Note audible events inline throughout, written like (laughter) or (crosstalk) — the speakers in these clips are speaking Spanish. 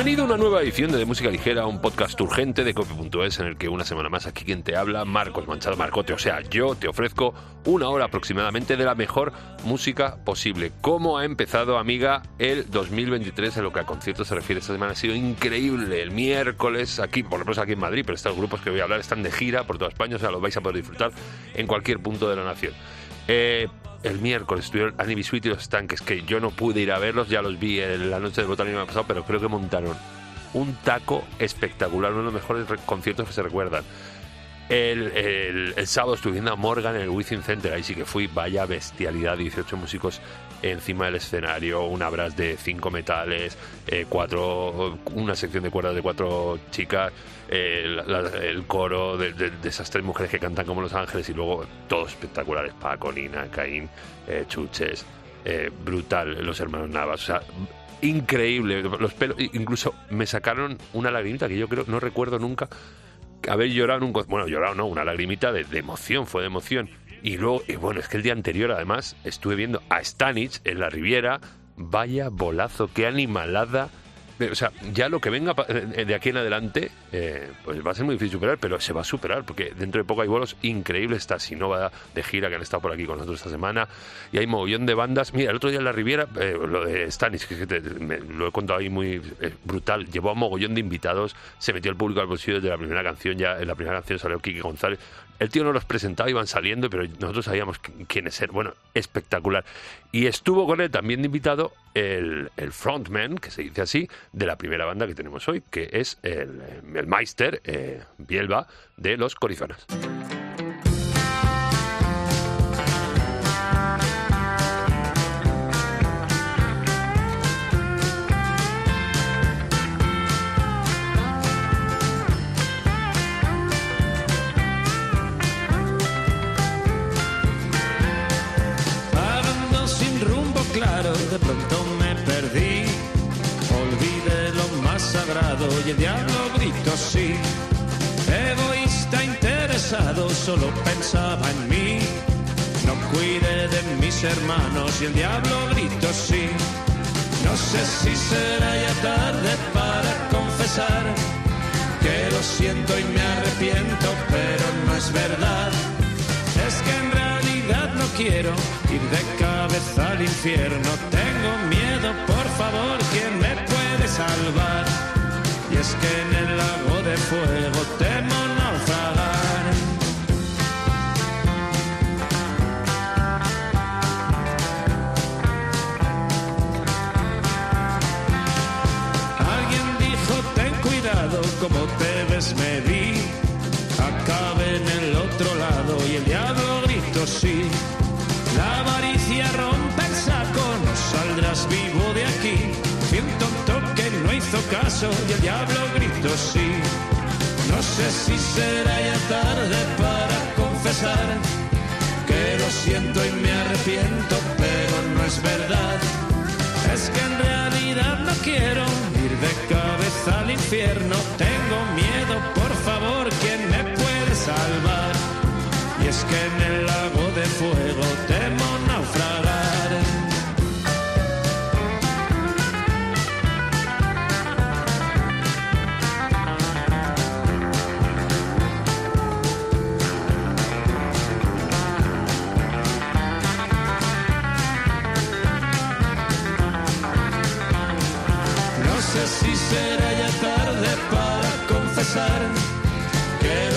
Bienvenido a una nueva edición de, de Música Ligera, un podcast urgente de Cope.es en el que una semana más aquí quien te habla, Marcos Manchado Marcote, o sea, yo te ofrezco una hora aproximadamente de la mejor música posible. ¿Cómo ha empezado, amiga, el 2023 en lo que a conciertos se refiere? Esta semana ha sido increíble. El miércoles, aquí, por lo menos aquí en Madrid, pero estos grupos que voy a hablar están de gira por toda España, o sea, los vais a poder disfrutar en cualquier punto de la nación. Eh, el miércoles estuvieron Annie Sweet y los Tanques, que yo no pude ir a verlos, ya los vi en la noche del botánico pasado, pero creo que montaron un taco espectacular, uno de los mejores conciertos que se recuerdan. El, sábado estuve viendo a Morgan en el Within Center, ahí sí que fui, vaya bestialidad, 18 músicos encima del escenario, un abras de cinco metales, eh, cuatro, una sección de cuerdas de cuatro chicas, el coro de, esas tres mujeres que cantan como Los Ángeles y luego todos espectaculares, Paco, Nina, Caín, eh, Chuches, eh, brutal, los hermanos Navas, o sea, increíble, los pelos, incluso me sacaron una lagrimita que yo creo, no recuerdo nunca haber llorado en un bueno, llorado no, una lagrimita de, de emoción, fue de emoción. Y luego, y bueno, es que el día anterior además estuve viendo a Stanich en la Riviera, vaya bolazo, qué animalada o sea, ya lo que venga eh, de aquí en adelante, eh, pues va a ser muy difícil superar, pero se va a superar, porque dentro de poco hay vuelos increíbles. Está Sinova de gira que han estado por aquí con nosotros esta semana, y hay mogollón de bandas. Mira, el otro día en la Riviera, eh, lo de Stanis, que lo he contado ahí muy brutal, llevó a mogollón de invitados, se metió el público al bolsillo desde la primera canción, ya en la primera canción salió Kiki González. El tío no los presentaba, iban saliendo, pero nosotros sabíamos quiénes eran. Bueno, espectacular. Y estuvo con él también invitado el, el, frontman, que se dice así, de la primera banda que tenemos hoy, que es el, el Meister eh, Bielba de los Corizonas. Gritó sí. Egoísta interesado, solo pensaba en mí. No cuide de mis hermanos y el diablo gritó sí. No sé si será ya tarde para confesar que lo siento y me arrepiento, pero no es verdad. Es que en realidad no quiero ir de cabeza al infierno. Tengo miedo, por favor, ¿quién me puede salvar? Y es que en el lago de fuego temo naufragar. Alguien dijo, ten cuidado, como te ves y el diablo gritó sí. No sé si será ya tarde para confesar que lo siento y me arrepiento, pero no es verdad. Es que en realidad no quiero ir de cabeza al infierno. Tengo miedo, por favor, ¿quién me puede salvar? Y es que en el lago de fuego temo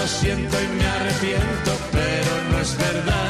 lo siento y me arrepiento, pero no es verdad.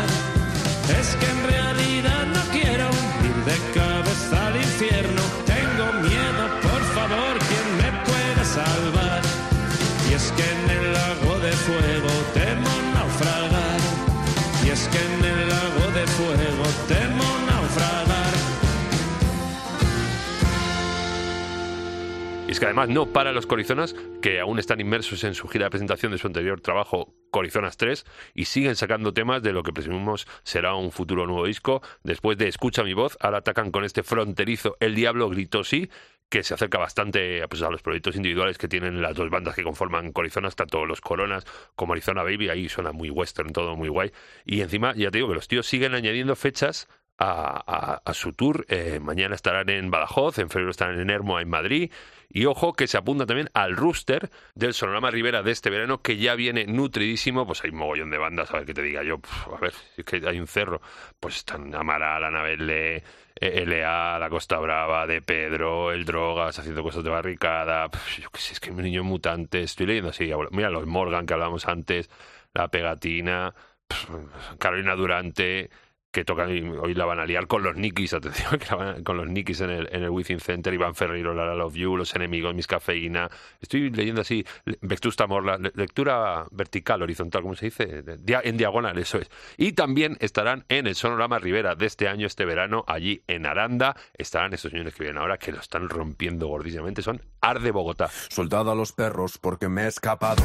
Y es que además no para los Corizonas, que aún están inmersos en su gira de presentación de su anterior trabajo Corizonas 3 y siguen sacando temas de lo que presumimos será un futuro nuevo disco. Después de Escucha mi voz, ahora atacan con este fronterizo El Diablo gritó sí, que se acerca bastante pues, a los proyectos individuales que tienen las dos bandas que conforman Corizonas, tanto los Coronas como Arizona Baby, ahí suena muy western, todo muy guay. Y encima, ya te digo que los tíos siguen añadiendo fechas a, su tour. Eh, mañana estarán en Badajoz, en febrero estarán en Hermoa, en Madrid. Y ojo que se apunta también al rooster del Sonorama Rivera de este verano, que ya viene nutridísimo. Pues hay un mogollón de bandas, a ver qué te diga yo. a ver, es que hay un cerro. Pues están Amaral, Anabelle, eh, LA, La Costa Brava, De Pedro, El Drogas, haciendo cosas de barricada. yo qué sé, es que mi niño mutante. Estoy leyendo así. Mira, los Morgan que hablábamos antes, La Pegatina, Carolina Durante que tocan hoy la van a liar con los Nikis, atención, (laughs) con los Nikis en el, en el Within Center, Iván Ferreiro, La Love You, Los Enemigos, Mis Cafeína. Estoy leyendo así, Vetusta Morla, lectura vertical, horizontal, ¿cómo se dice? En diagonal, eso es. Y también estarán en el Sonorama Rivera de este año, este verano, allí en Aranda. Estarán estos señores que vienen ahora, que lo están rompiendo gordísimamente, son Arde Bogotá. Soldado a los perros porque me he escapado.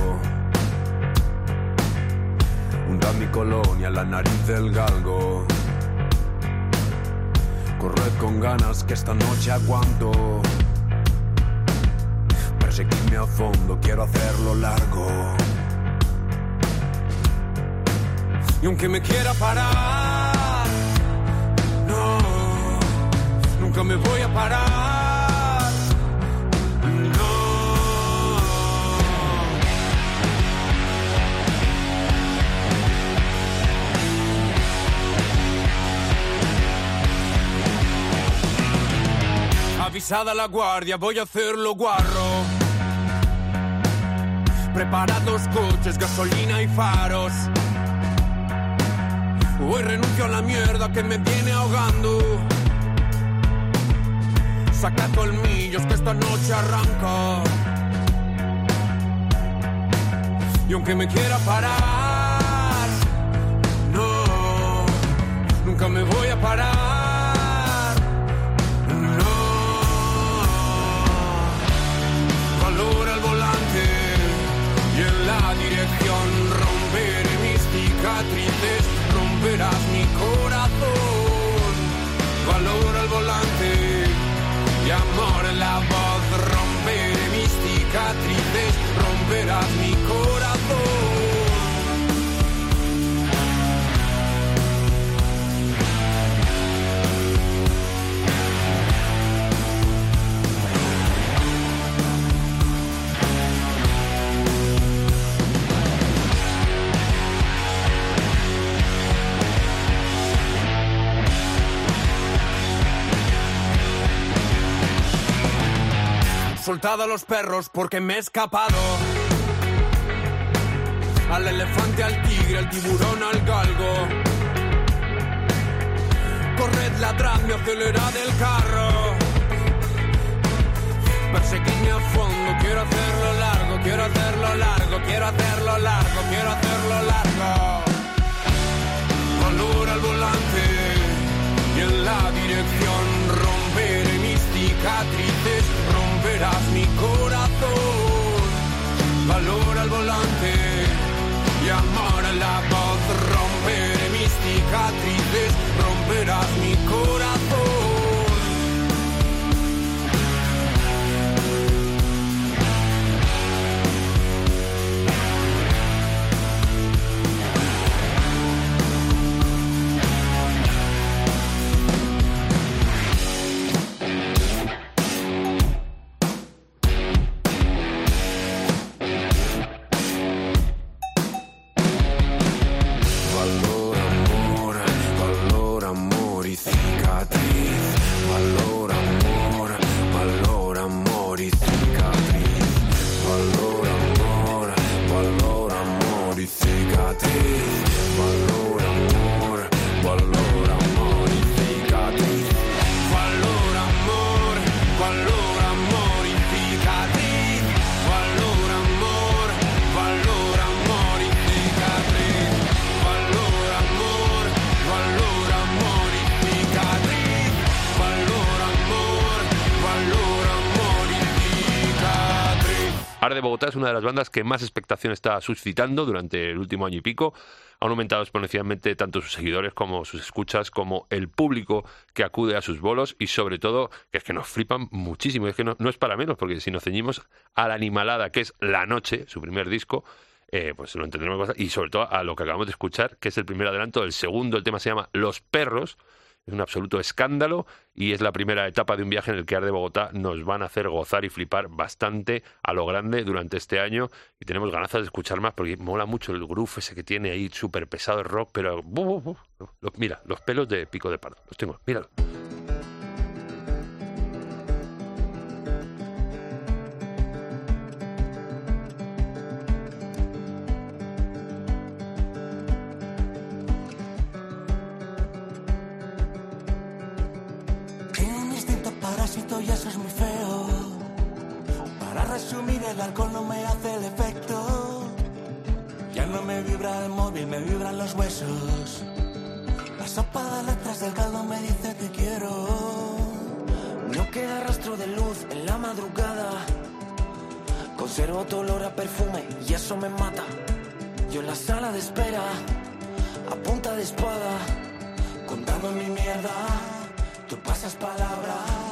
Hunda mi colonia, la nariz del galgo. Corred con ganas que esta noche aguanto. Perseguirme a fondo, quiero hacerlo largo. Y aunque me quiera parar, no, nunca me voy a parar. Avisada la guardia, voy a hacerlo guarro. Preparad los coches, gasolina y faros. Hoy renuncio a la mierda que me viene ahogando. Saca colmillos que esta noche arranca. Y aunque me quiera parar, no, nunca me voy a parar. Valor al volante y amor en la voz. Romperé mis cicatrices, romperás mi corazón. Soltado a los perros porque me he escapado. Al elefante, al tigre, al tiburón, al galgo. Corred, ladradme, acelerad el carro. Perseguidme a fondo, quiero hacerlo largo, quiero hacerlo largo, quiero hacerlo largo, quiero hacerlo largo. Valor al volante y en la dirección romperé mis cicatrices romperás mi corazón. Valor al volante y amor a la voz. Romperé mis cicatrices, romperás mi corazón. De Bogotá es una de las bandas que más expectación está suscitando durante el último año y pico. Han aumentado exponencialmente tanto sus seguidores como sus escuchas, como el público que acude a sus bolos y sobre todo que es que nos flipan muchísimo. Es que no, es para menos, porque si nos ceñimos a la animalada que es La Noche, su primer disco, eh, pues lo entendremos y sobre todo a lo que acabamos de escuchar, que es el primer adelanto del segundo. El tema se llama Los Perros es un absoluto escándalo y es la primera etapa de un viaje en el que Ar de Bogotá nos van a hacer gozar y flipar bastante a lo grande durante este año y tenemos ganas de escuchar más porque mola mucho el groove ese que tiene ahí súper pesado el rock, pero mira, los pelos de pico de pardo, los tengo, míralo. Los huesos. La sopa letras del caldo me dice que quiero. No queda rastro de luz en la madrugada. Conservo tu olor a perfume y eso me mata. Yo en la sala de espera, a punta de espada, contando mi mierda. Tú pasas palabras.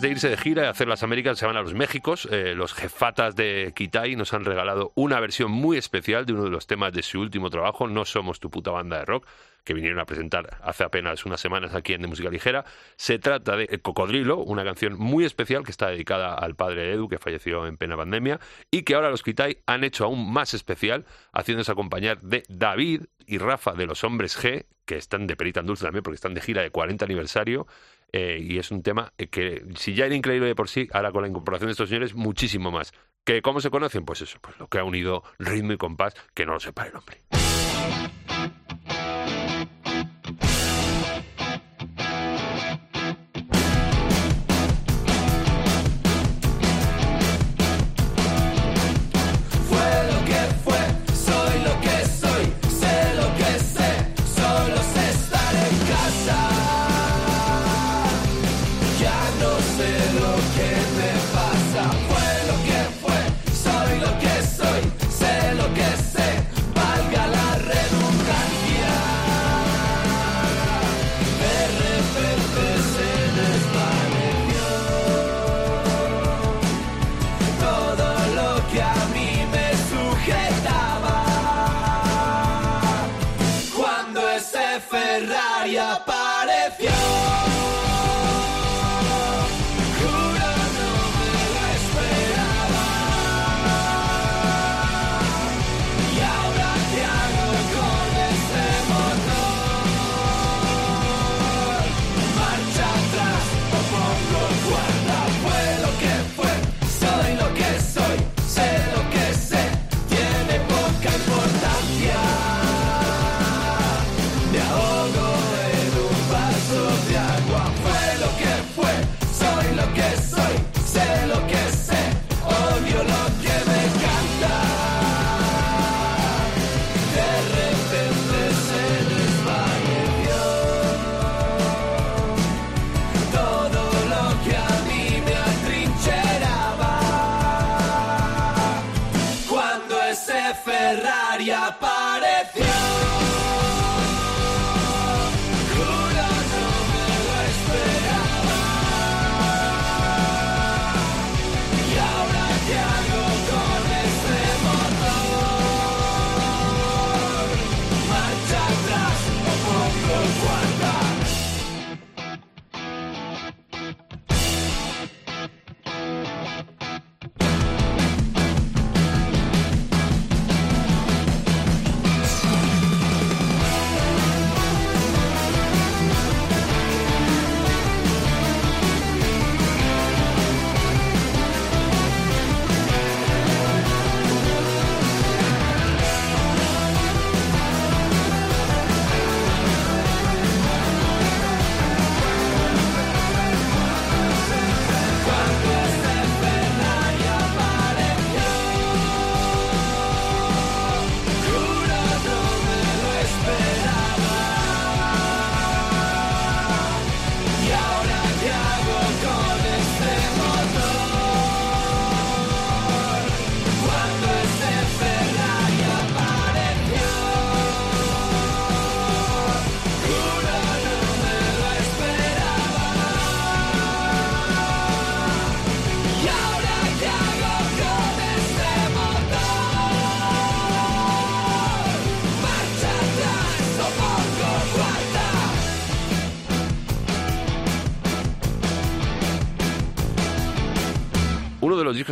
De irse de gira y hacer las Américas, se van a los Méxicos. Eh, los jefatas de Kitai nos han regalado una versión muy especial de uno de los temas de su último trabajo, No Somos Tu Puta Banda de Rock, que vinieron a presentar hace apenas unas semanas aquí en De Música Ligera. Se trata de Cocodrilo, una canción muy especial que está dedicada al padre de Edu, que falleció en plena pandemia, y que ahora los Kitai han hecho aún más especial, haciéndose acompañar de David y Rafa de los Hombres G, que están de perita en dulce también, porque están de gira de 40 aniversario eh, y es un tema que, si ya era increíble de por sí, ahora con la incorporación de estos señores, muchísimo más. ¿Que ¿Cómo se conocen? Pues eso, pues lo que ha unido ritmo y compás, que no lo sepa el hombre.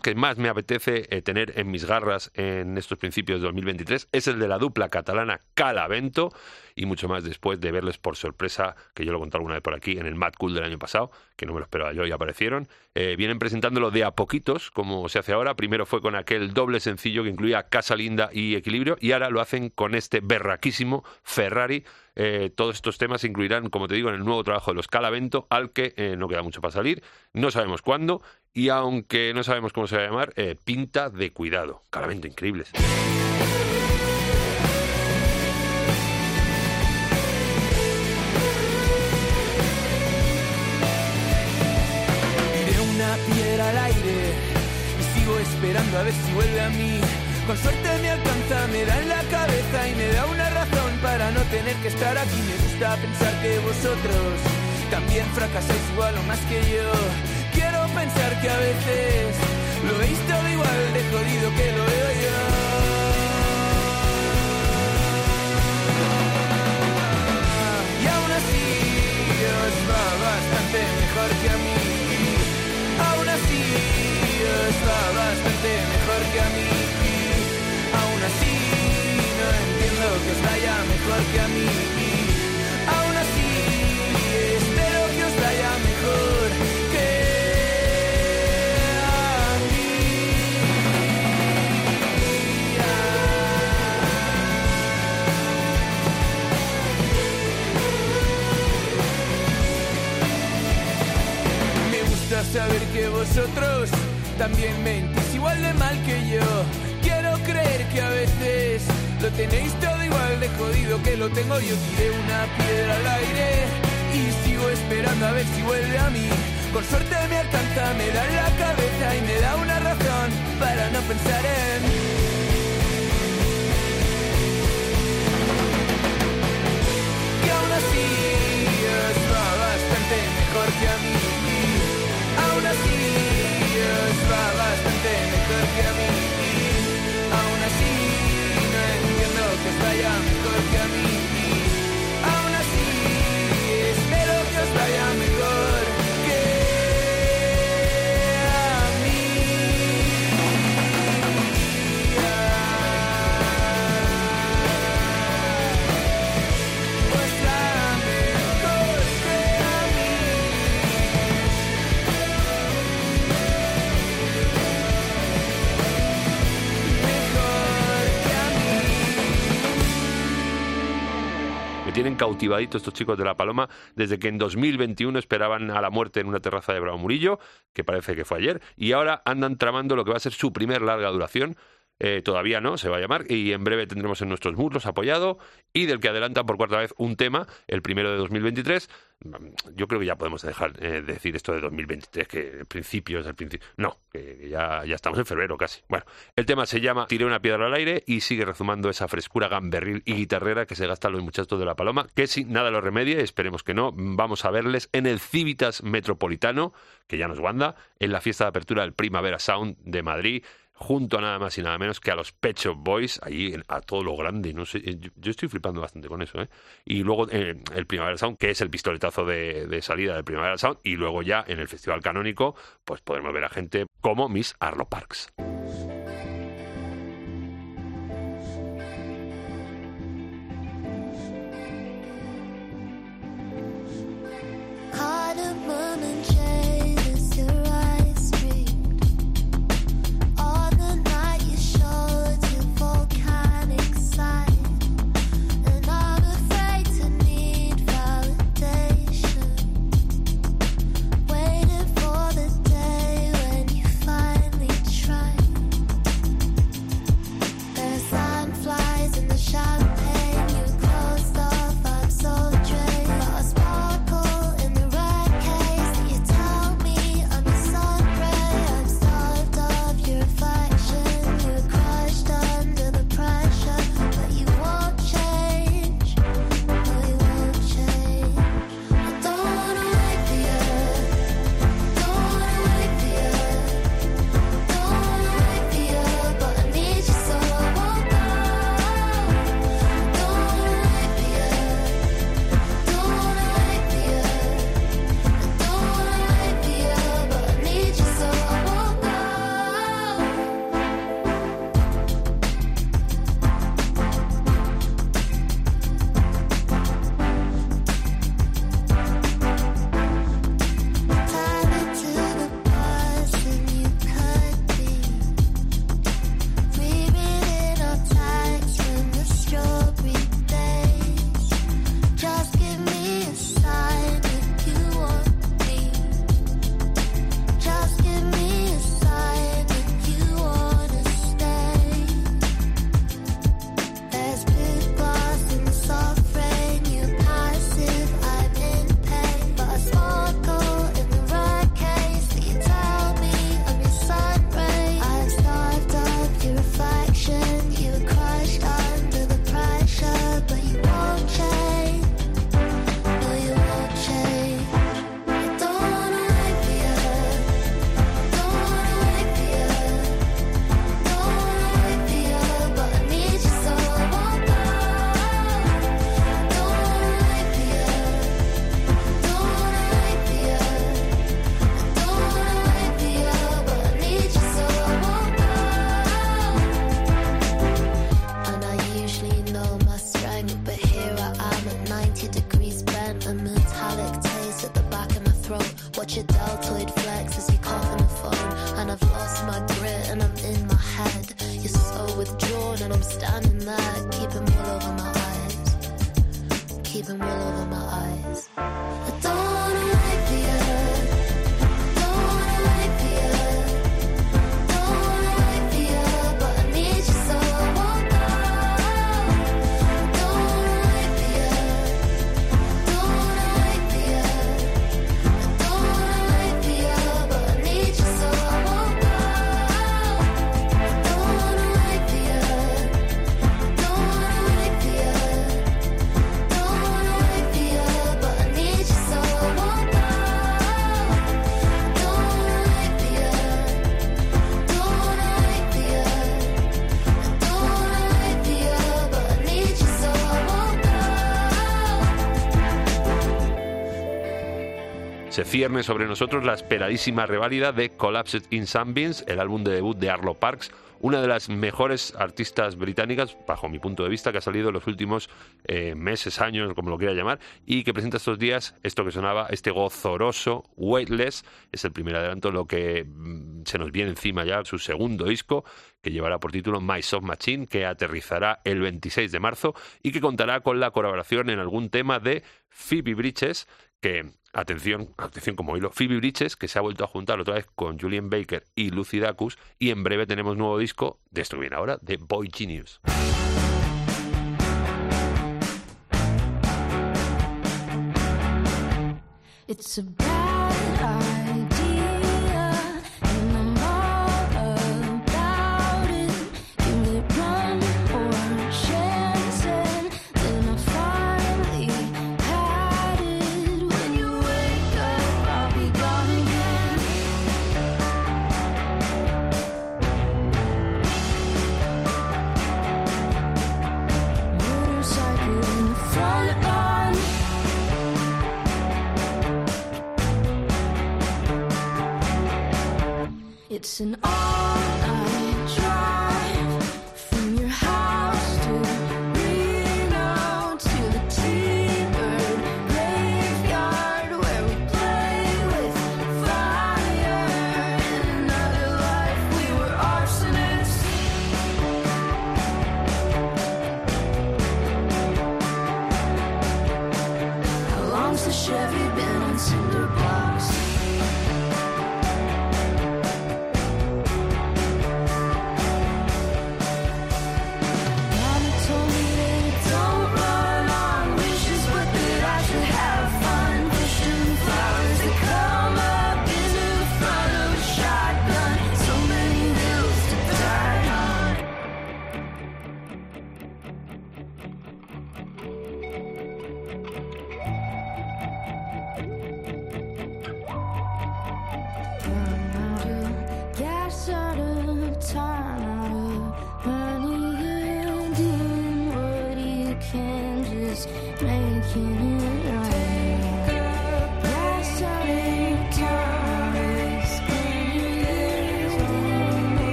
Que más me apetece eh, tener en mis garras en estos principios de 2023 es el de la dupla catalana Calavento y mucho más después de verles por sorpresa, que yo lo conté alguna vez por aquí, en el Mad Cool del año pasado, que no me lo esperaba yo y aparecieron. Eh, vienen presentándolo de a poquitos, como se hace ahora. Primero fue con aquel doble sencillo que incluía Casa Linda y Equilibrio y ahora lo hacen con este berraquísimo Ferrari. Eh, todos estos temas se incluirán, como te digo, en el nuevo trabajo de los Calavento, al que eh, no queda mucho para salir. No sabemos cuándo y aunque no sabemos cómo se va a llamar, eh, pinta de cuidado. Calavento, increíbles. Esperando a ver si vuelve a mí. Con suerte me alcanza, me da en la cabeza y me da una para no tener que estar aquí. Me gusta pensar que vosotros también fracasáis igual o más que yo. Quiero pensar que a veces lo veis todo igual de jodido que lo veo yo. Y aún así os va bastante mejor que a mí. Aún así os va bastante mejor que a mí. Aún así no entiendo que os vaya mejor que a mí. Aún así espero que os vaya mejor que a mí. Me gusta saber que vosotros también mentís igual de mal que yo. Quiero creer que a veces tenéis todo igual de jodido que lo tengo yo. Tiré una piedra al aire y sigo esperando a ver si vuelve a mí. Con suerte me alcanza, me da la cabeza y me da una razón para no pensar en y aún así os va bastante mejor que a mí. Aún así os va bastante mejor que a mí. Aún así no tienen cautivadito estos chicos de La Paloma desde que en 2021 esperaban a la muerte en una terraza de Bravo Murillo, que parece que fue ayer, y ahora andan tramando lo que va a ser su primer larga duración eh, todavía no, se va a llamar, y en breve tendremos en nuestros muslos apoyado, y del que adelantan por cuarta vez un tema, el primero de 2023. Yo creo que ya podemos dejar de eh, decir esto de 2023, que el principio es el principio. No, que ya, ya estamos en febrero casi. Bueno, el tema se llama Tiré una piedra al aire y sigue rezumando esa frescura gamberril y guitarrera que se gastan los muchachos de La Paloma, que si nada lo remedia, esperemos que no, vamos a verles en el Civitas Metropolitano, que ya nos guanda, en la fiesta de apertura del Primavera Sound de Madrid junto a nada más y nada menos que a los Pet Shop Boys, allí a todo lo grande. No sé, eh, yo, estoy flipando bastante con eso. ¿eh? Y luego eh, el Primavera Sound, que es el pistoletazo de, de, salida del Primavera Sound, y luego ya en el Festival Canónico, pues podremos ver a gente como Miss Arlo Parks. Cierne sobre nosotros la esperadísima reválida de Collapsed in Sunbeams, el álbum de debut de Arlo Parks, una de las mejores artistas británicas, bajo mi punto de vista, que ha salido en los últimos eh, meses, años, como lo quiera llamar, y que presenta estos días esto que sonaba, este gozoroso Weightless, es el primer adelanto, lo que mm, se nos viene encima ya, su segundo disco, que llevará por título My Soft Machine, que aterrizará el 26 de marzo y que contará con la colaboración en algún tema de Phoebe Bridges, que atención, atención como hilo, Phoebe Bridges, que se ha vuelto a juntar otra vez con Julian Baker y Lucy Dacus, y en breve tenemos nuevo disco, de esto viene ahora, de Boy Genius. It's an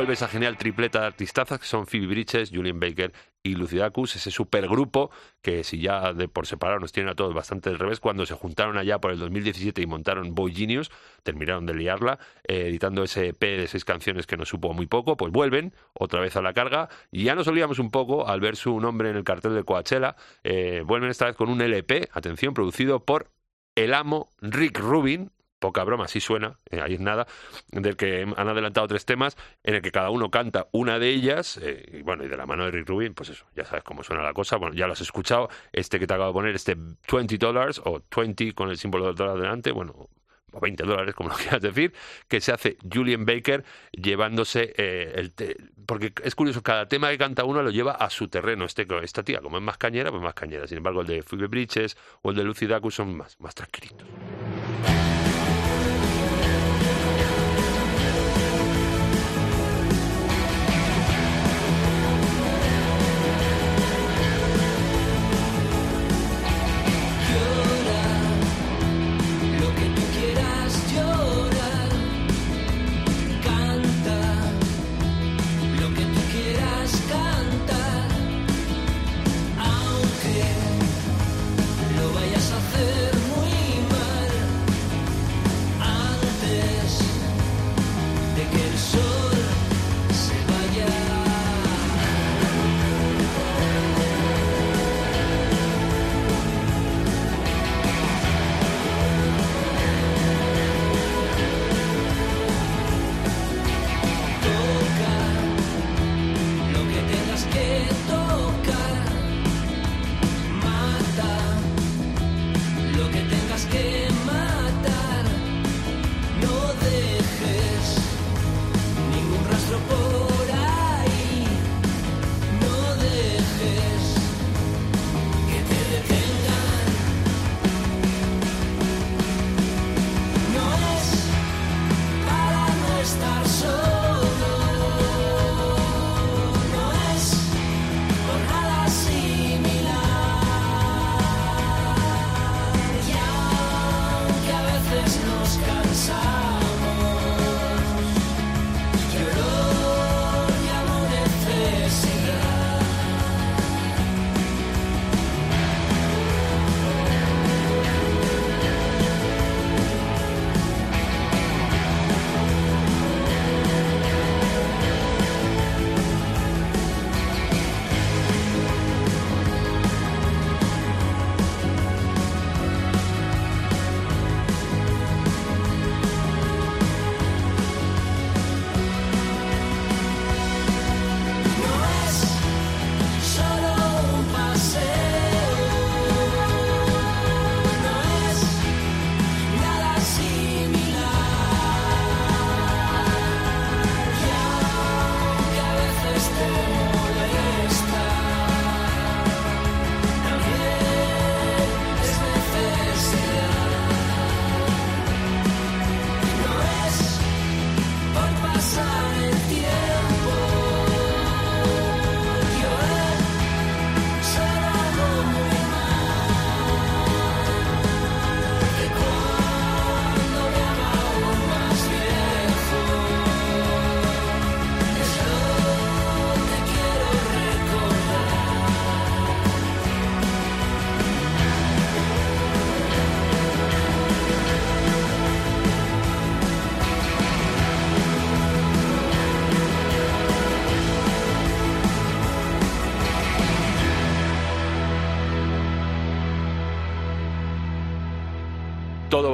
Vuelve esa genial tripleta de artistazas que son Phoebe Bridges, Julian Baker y Lucy Dacus, ese supergrupo que si ya de por separado nos tienen a todos bastante del revés, cuando se juntaron allá por el 2017 y montaron Boy Genius, terminaron de liarla, eh, editando ese EP de seis canciones que nos supo muy poco, pues vuelven otra vez a la carga y ya nos olvidamos un poco al ver su nombre en el cartel de Coachella, eh, vuelven esta vez con un LP, atención, producido por el amo Rick Rubin, poca broma, así suena, eh, ahí es nada, del que han adelantado tres temas, en el que cada uno canta una de ellas, eh, y bueno, y de la mano de Rick Rubin, pues eso, ya sabes cómo suena la cosa, bueno, ya lo has escuchado, este que te acabo de poner, este 20 dólares, o 20 con el símbolo del dólar delante, bueno, o 20 dólares, como lo (laughs) quieras decir, que se hace Julian Baker llevándose eh, el... te- porque es curioso, cada tema que canta uno lo lleva a su terreno. Este, esta tía, como es más cañera, pues más cañera. Sin embargo, el de Phoebe Bridges o el de Lucy Dacus son más, más tranquilitos.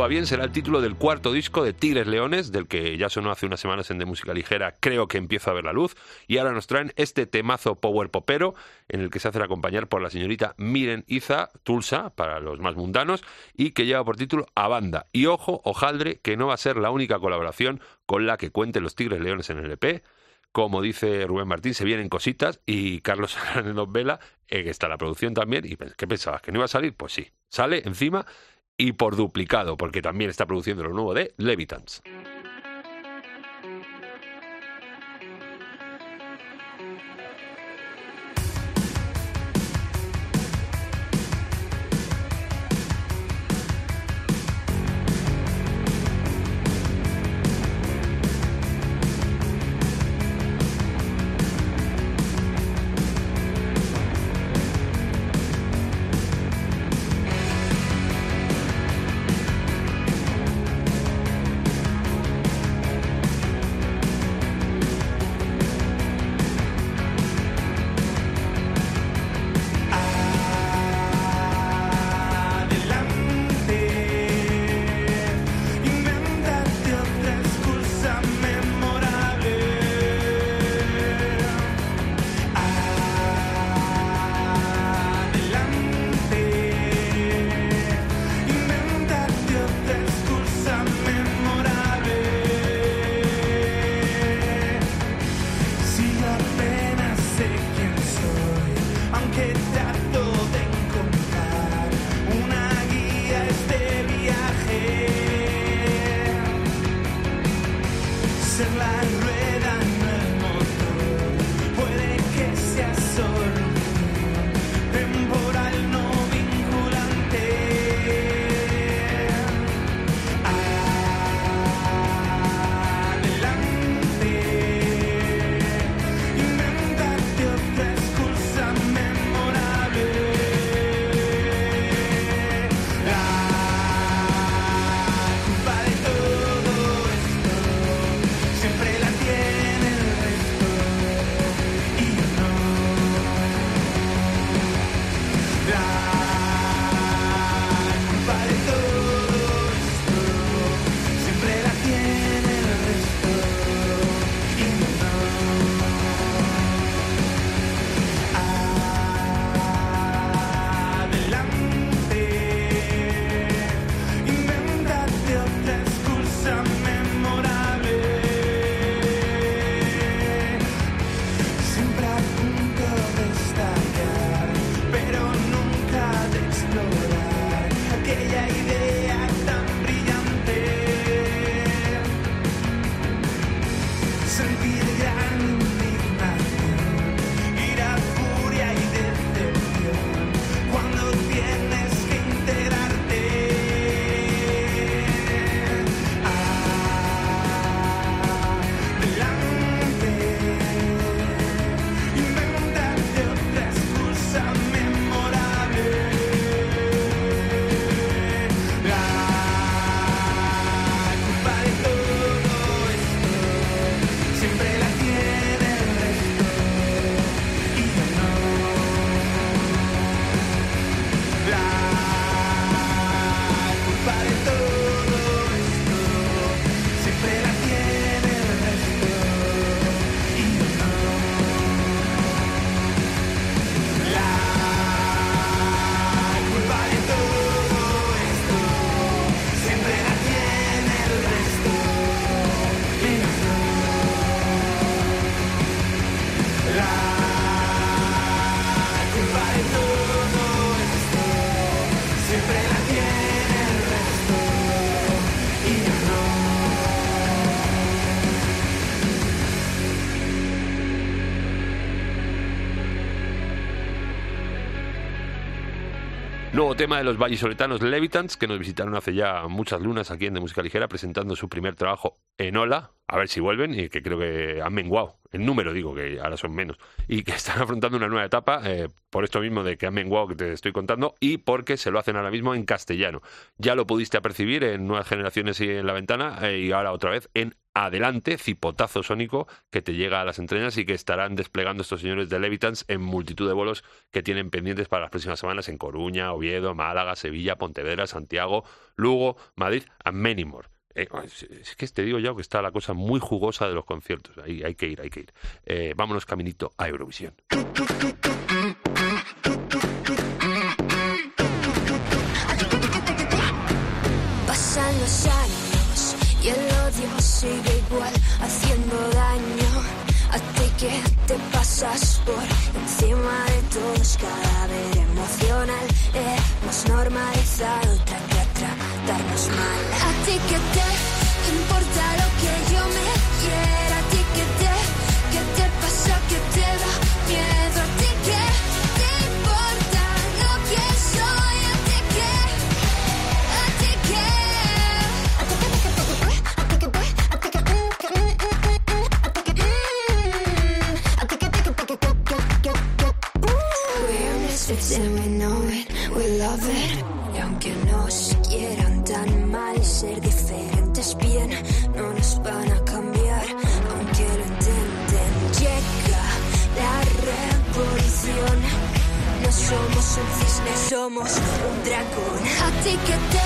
Va bien será el título del cuarto disco de Tigres Leones, del que ya sonó hace unas semanas en De Música Ligera, creo que empieza a ver la luz, y ahora nos traen este temazo power popero, en el que se hacen acompañar por la señorita Miren Iza, Tulsa, para los más mundanos, y que lleva por título A Banda. Y ojo, ojaldre, que no va a ser la única colaboración con la que cuenten los Tigres Leones en el EP, como dice Rubén Martín, se vienen cositas y Carlos (laughs) nos vela, eh, que está la producción también. ¿Y qué pensabas? ¿Que no iba a salir? Pues sí, sale encima y por duplicado, porque también está produciendo lo nuevo de Levitans. Tema de los vallisoletanos Levitans, que nos visitaron hace ya muchas lunas aquí en De Música Ligera, presentando su primer trabajo en Ola. A ver si vuelven, y que creo que han menguado. El número, digo, que ahora son menos. Y que (laughs) están afrontando una nueva etapa, eh, por esto mismo de que han menguado, que te estoy contando, y porque se lo hacen ahora mismo en castellano. Ya lo pudiste apercibir en Nuevas Generaciones y en La Ventana, eh, y ahora otra vez en Adelante, cipotazo sónico que te llega a las entrañas y que estarán desplegando estos señores de Levitans en multitud de vuelos que tienen pendientes para las próximas semanas en Coruña, Oviedo, Málaga, Sevilla, Pontevedra, Santiago, Lugo, Madrid, and many more. Eh, es es que te digo ya que está la cosa muy jugosa de los conciertos. Ahí hay que ir, hay que ir. Eh, vámonos caminito a Eurovisión. Pasas por encima de todos, cadáver emocional. Hemos normalizado tra- tra- tratarnos mal. A ti que te importa lo somos un dragón. A ti que te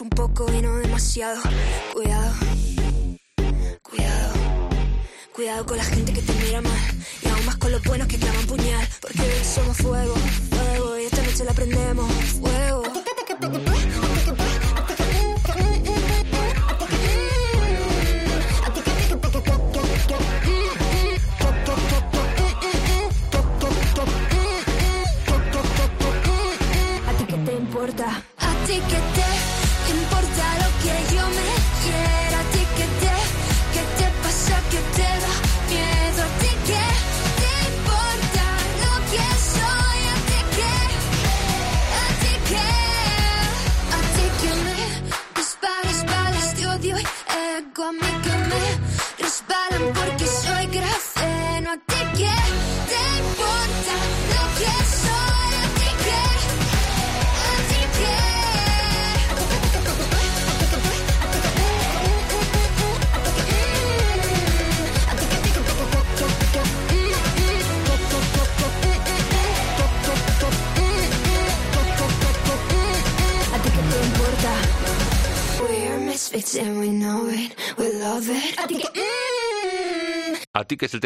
un poco y no demasiado.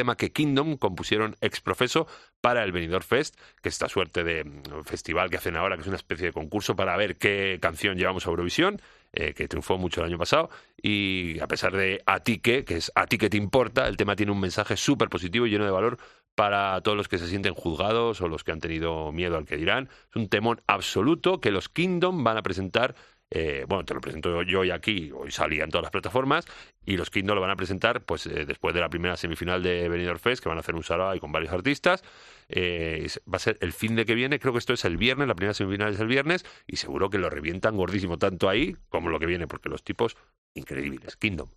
Tema que Kingdom compusieron ex profeso para el Benidorm Fest, que es esta suerte de mm, festival que hacen ahora, que es una especie de concurso para ver qué canción llevamos a Eurovisión, eh, que triunfó mucho el año pasado. Y a pesar de A ti que, que es A ti que te importa, el tema tiene un mensaje súper positivo y lleno de valor para todos los que se sienten juzgados o los que han tenido miedo al que dirán. Es un temón absoluto que los Kingdom van a presentar eh, bueno, te lo presento yo hoy aquí, hoy salía en todas las plataformas, y los Kingdom lo van a presentar pues eh, después de la primera semifinal de Benidorm Fest, que van a hacer un sarao con varios artistas. Eh, va a ser el fin de que viene, creo que esto es el viernes, la primera semifinal es el viernes, y seguro que lo revientan gordísimo, tanto ahí como lo que viene, porque los tipos increíbles. Kingdom.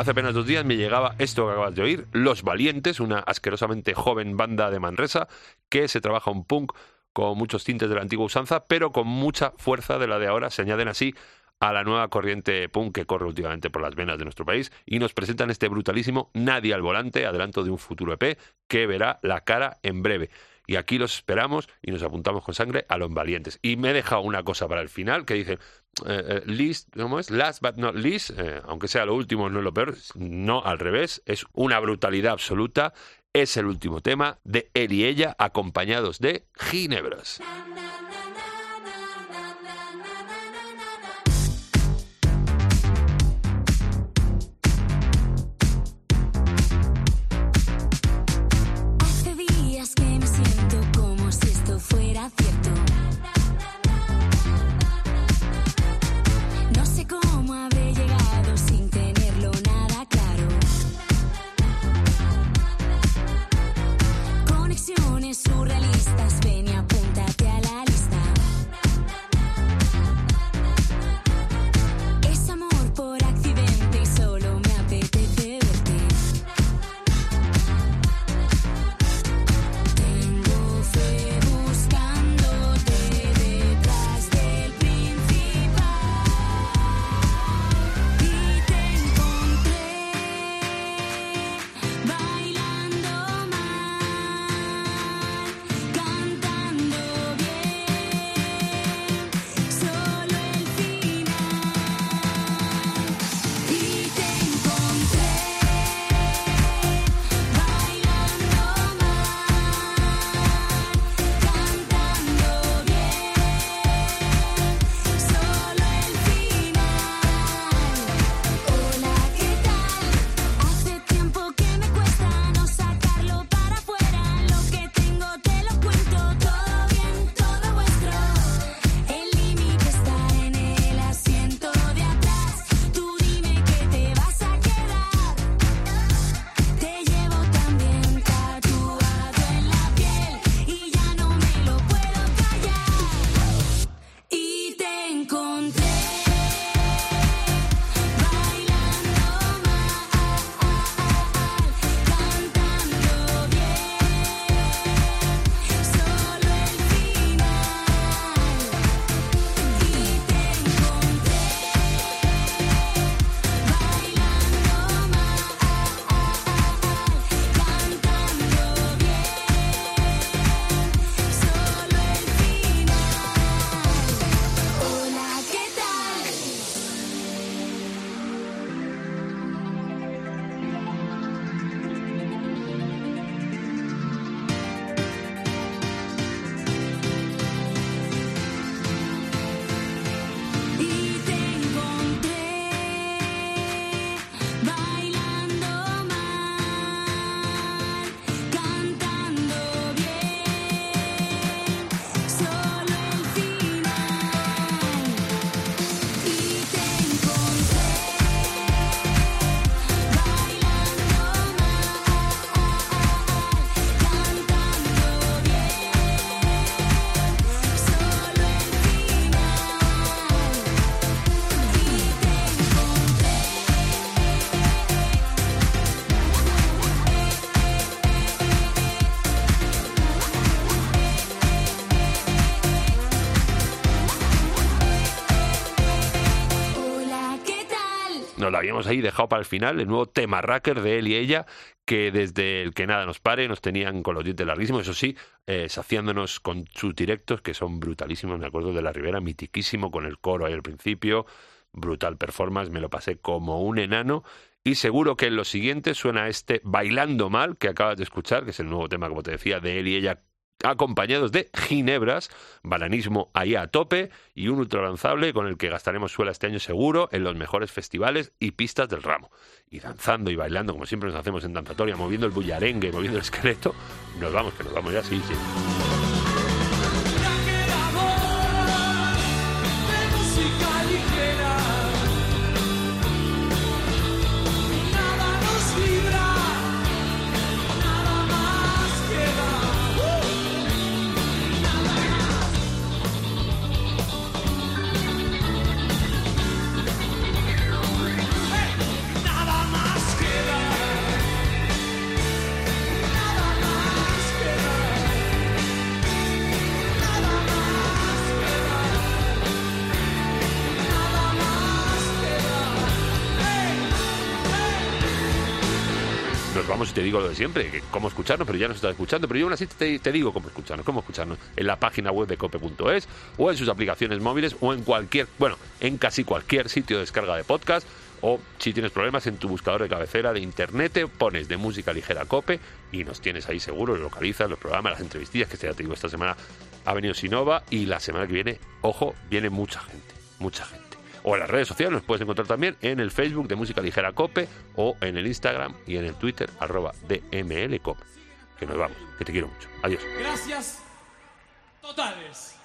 Hace apenas dos días me llegaba esto que acabas de oír, Los Valientes, una asquerosamente joven banda de Manresa que se trabaja un punk con muchos tintes de la antigua usanza, pero con mucha fuerza de la de ahora. Se añaden así a la nueva corriente punk que corre últimamente por las venas de nuestro país y nos presentan este brutalísimo Nadie al volante, adelanto de un futuro EP que verá la cara en breve. Y aquí los esperamos y nos apuntamos con sangre a los valientes. Y me he dejado una cosa para el final que dice, eh, eh, ¿cómo es? Last but not least, eh, aunque sea lo último, no es lo peor, no al revés, es una brutalidad absoluta. Es el último tema de él y ella acompañados de Ginebras. Surrealistas, habíamos ahí dejado para el final, el nuevo tema racker de él y ella, que desde el que nada nos pare nos tenían con los dientes larguísimos, eso sí, eh, saciándonos con sus directos, que son brutalísimos, me acuerdo de la Ribera, mitiquísimo, con el coro ahí al principio, brutal performance, me lo pasé como un enano, y seguro que en los siguientes suena este Bailando Mal, que acabas de escuchar, que es el nuevo tema, como te decía, de él y ella acompañados de ginebras, balanismo ahí a tope y un ultralanzable con el que gastaremos suela este año seguro en los mejores festivales y pistas del ramo. Y danzando y bailando, como siempre nos hacemos en danzatoria, moviendo el bullarengue, moviendo el esqueleto, nos vamos, que nos vamos ya, sí, sí. Y te digo lo de siempre, cómo escucharnos, pero ya nos estás escuchando, pero yo aún así te, te digo cómo escucharnos, cómo escucharnos en la página web de cope.es o en sus aplicaciones móviles o en cualquier, bueno, en casi cualquier sitio de descarga de podcast o si tienes problemas en tu buscador de cabecera de internet, te pones de música ligera cope y nos tienes ahí seguro, lo localizas, los programas, las entrevistillas, que ya te digo, esta semana ha venido Sinova y la semana que viene, ojo, viene mucha gente, mucha gente. O en las redes sociales nos puedes encontrar también en el Facebook de Música Ligera Cope o en el Instagram y en el Twitter arroba DML Cope. Que nos vamos, que te quiero mucho. Adiós. Gracias totales.